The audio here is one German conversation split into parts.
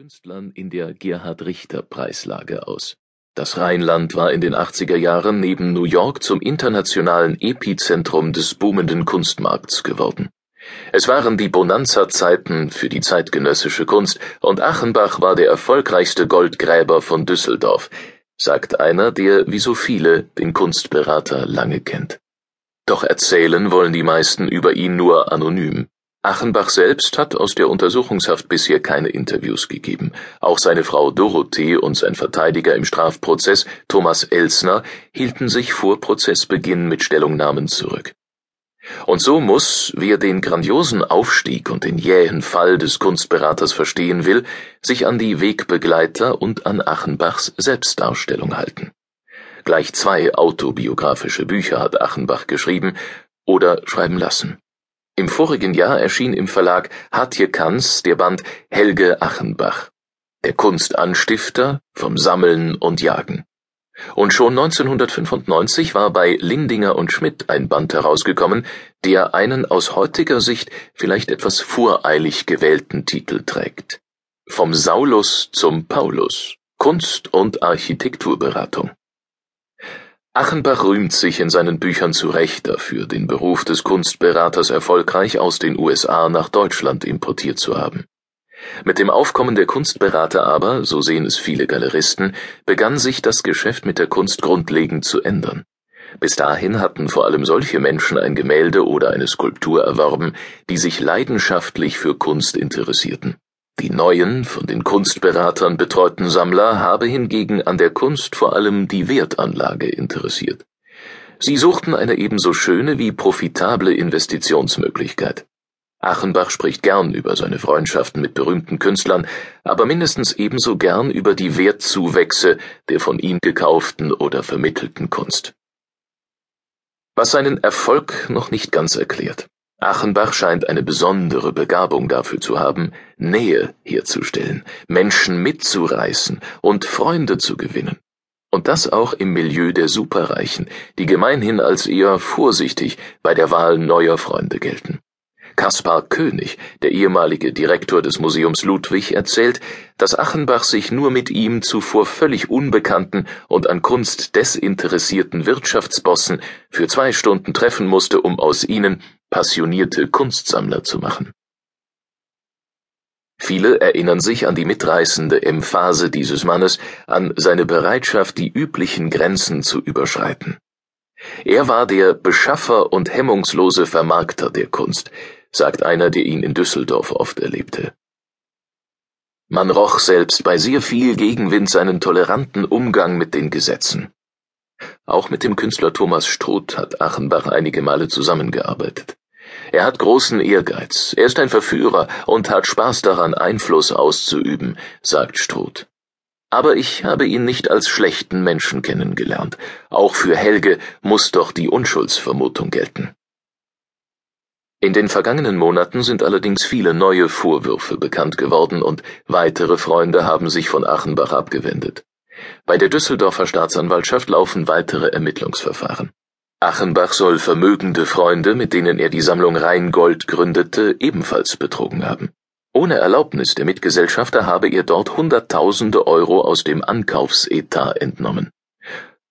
Künstlern in der Gerhard-Richter-Preislage aus. Das Rheinland war in den 80er Jahren neben New York zum internationalen Epizentrum des boomenden Kunstmarkts geworden. Es waren die Bonanza-Zeiten für die zeitgenössische Kunst und Achenbach war der erfolgreichste Goldgräber von Düsseldorf, sagt einer, der wie so viele den Kunstberater lange kennt. Doch erzählen wollen die meisten über ihn nur anonym. Achenbach selbst hat aus der Untersuchungshaft bisher keine Interviews gegeben. Auch seine Frau Dorothee und sein Verteidiger im Strafprozess, Thomas Elsner, hielten sich vor Prozessbeginn mit Stellungnahmen zurück. Und so muss, wer den grandiosen Aufstieg und den jähen Fall des Kunstberaters verstehen will, sich an die Wegbegleiter und an Achenbachs Selbstdarstellung halten. Gleich zwei autobiografische Bücher hat Achenbach geschrieben oder schreiben lassen. Im vorigen Jahr erschien im Verlag Hartje Kanz der Band Helge Achenbach, der Kunstanstifter vom Sammeln und Jagen. Und schon 1995 war bei Lindinger und Schmidt ein Band herausgekommen, der einen aus heutiger Sicht vielleicht etwas voreilig gewählten Titel trägt. Vom Saulus zum Paulus. Kunst- und Architekturberatung. Achenbach rühmt sich in seinen Büchern zu Recht dafür, den Beruf des Kunstberaters erfolgreich aus den USA nach Deutschland importiert zu haben. Mit dem Aufkommen der Kunstberater aber, so sehen es viele Galeristen, begann sich das Geschäft mit der Kunst grundlegend zu ändern. Bis dahin hatten vor allem solche Menschen ein Gemälde oder eine Skulptur erworben, die sich leidenschaftlich für Kunst interessierten. Die neuen, von den Kunstberatern betreuten Sammler habe hingegen an der Kunst vor allem die Wertanlage interessiert. Sie suchten eine ebenso schöne wie profitable Investitionsmöglichkeit. Achenbach spricht gern über seine Freundschaften mit berühmten Künstlern, aber mindestens ebenso gern über die Wertzuwächse der von ihm gekauften oder vermittelten Kunst. Was seinen Erfolg noch nicht ganz erklärt. Achenbach scheint eine besondere Begabung dafür zu haben, Nähe herzustellen, Menschen mitzureißen und Freunde zu gewinnen. Und das auch im Milieu der Superreichen, die gemeinhin als eher vorsichtig bei der Wahl neuer Freunde gelten. Kaspar König, der ehemalige Direktor des Museums Ludwig, erzählt, dass Achenbach sich nur mit ihm zuvor völlig unbekannten und an Kunst desinteressierten Wirtschaftsbossen für zwei Stunden treffen musste, um aus ihnen passionierte Kunstsammler zu machen. Viele erinnern sich an die mitreißende Emphase dieses Mannes, an seine Bereitschaft, die üblichen Grenzen zu überschreiten. Er war der Beschaffer und hemmungslose Vermarkter der Kunst, sagt einer, der ihn in Düsseldorf oft erlebte. Man roch selbst bei sehr viel Gegenwind seinen toleranten Umgang mit den Gesetzen. Auch mit dem Künstler Thomas Struth hat Achenbach einige Male zusammengearbeitet. Er hat großen Ehrgeiz, er ist ein Verführer und hat Spaß daran, Einfluss auszuüben, sagt Struth. Aber ich habe ihn nicht als schlechten Menschen kennengelernt. Auch für Helge muss doch die Unschuldsvermutung gelten. In den vergangenen Monaten sind allerdings viele neue Vorwürfe bekannt geworden und weitere Freunde haben sich von Achenbach abgewendet. Bei der Düsseldorfer Staatsanwaltschaft laufen weitere Ermittlungsverfahren. Achenbach soll vermögende Freunde, mit denen er die Sammlung Rheingold gründete, ebenfalls betrogen haben. Ohne Erlaubnis der Mitgesellschafter habe er dort Hunderttausende Euro aus dem Ankaufsetat entnommen.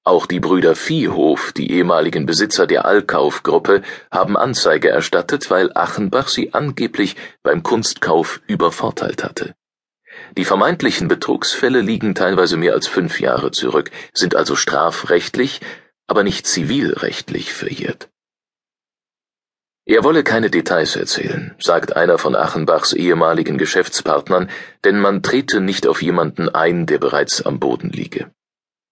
Auch die Brüder Viehhof, die ehemaligen Besitzer der Allkauf-Gruppe, haben Anzeige erstattet, weil Achenbach sie angeblich beim Kunstkauf übervorteilt hatte. Die vermeintlichen Betrugsfälle liegen teilweise mehr als fünf Jahre zurück, sind also strafrechtlich, aber nicht zivilrechtlich verjährt. Er wolle keine Details erzählen, sagt einer von Achenbachs ehemaligen Geschäftspartnern, denn man trete nicht auf jemanden ein, der bereits am Boden liege.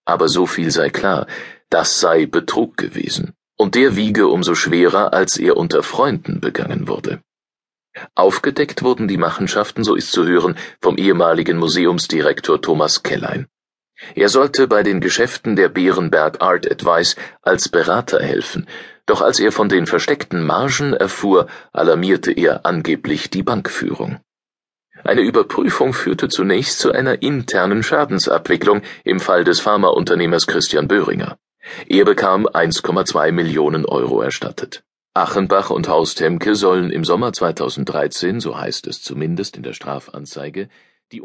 Aber so viel sei klar, das sei Betrug gewesen, und der wiege umso schwerer, als er unter Freunden begangen wurde. Aufgedeckt wurden die Machenschaften, so ist zu hören, vom ehemaligen Museumsdirektor Thomas Kellein. Er sollte bei den Geschäften der Bärenberg Art Advice als Berater helfen, doch als er von den versteckten Margen erfuhr, alarmierte er angeblich die Bankführung. Eine Überprüfung führte zunächst zu einer internen Schadensabwicklung im Fall des Pharmaunternehmers Christian Böhringer. Er bekam 1,2 Millionen Euro erstattet. Achenbach und Haustemke sollen im Sommer 2013, so heißt es zumindest in der Strafanzeige, die